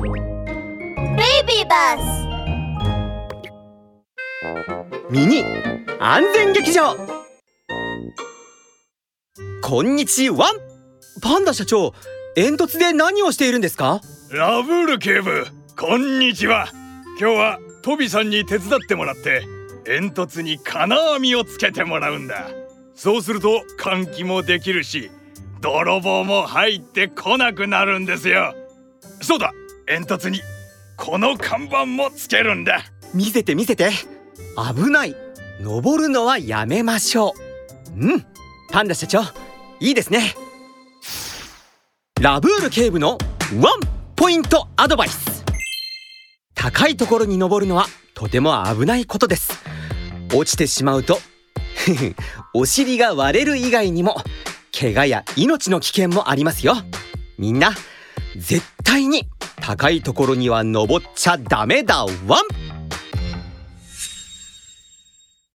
ベイビーバスミニ安全劇場。こんにちは。パンダ社長煙突で何をしているんですか？ラブール警部こんにちは。今日はトビさんに手伝ってもらって煙突に金網をつけてもらうんだ。そうすると換気もできるし泥棒も入ってこなくなるんですよ。そうだ煙突にこの看板もつけるんだ。見せて見せて。危ない。登るのはやめましょう。うん。パンダ社長いいですね。ラブール警部のワンポイントアドバイス。高いところに登るのはとても危ないことです。落ちてしまうと お尻が割れる以外にも怪我や命の危険もありますよ。みんな絶対に高いところには登っちゃダメだワン。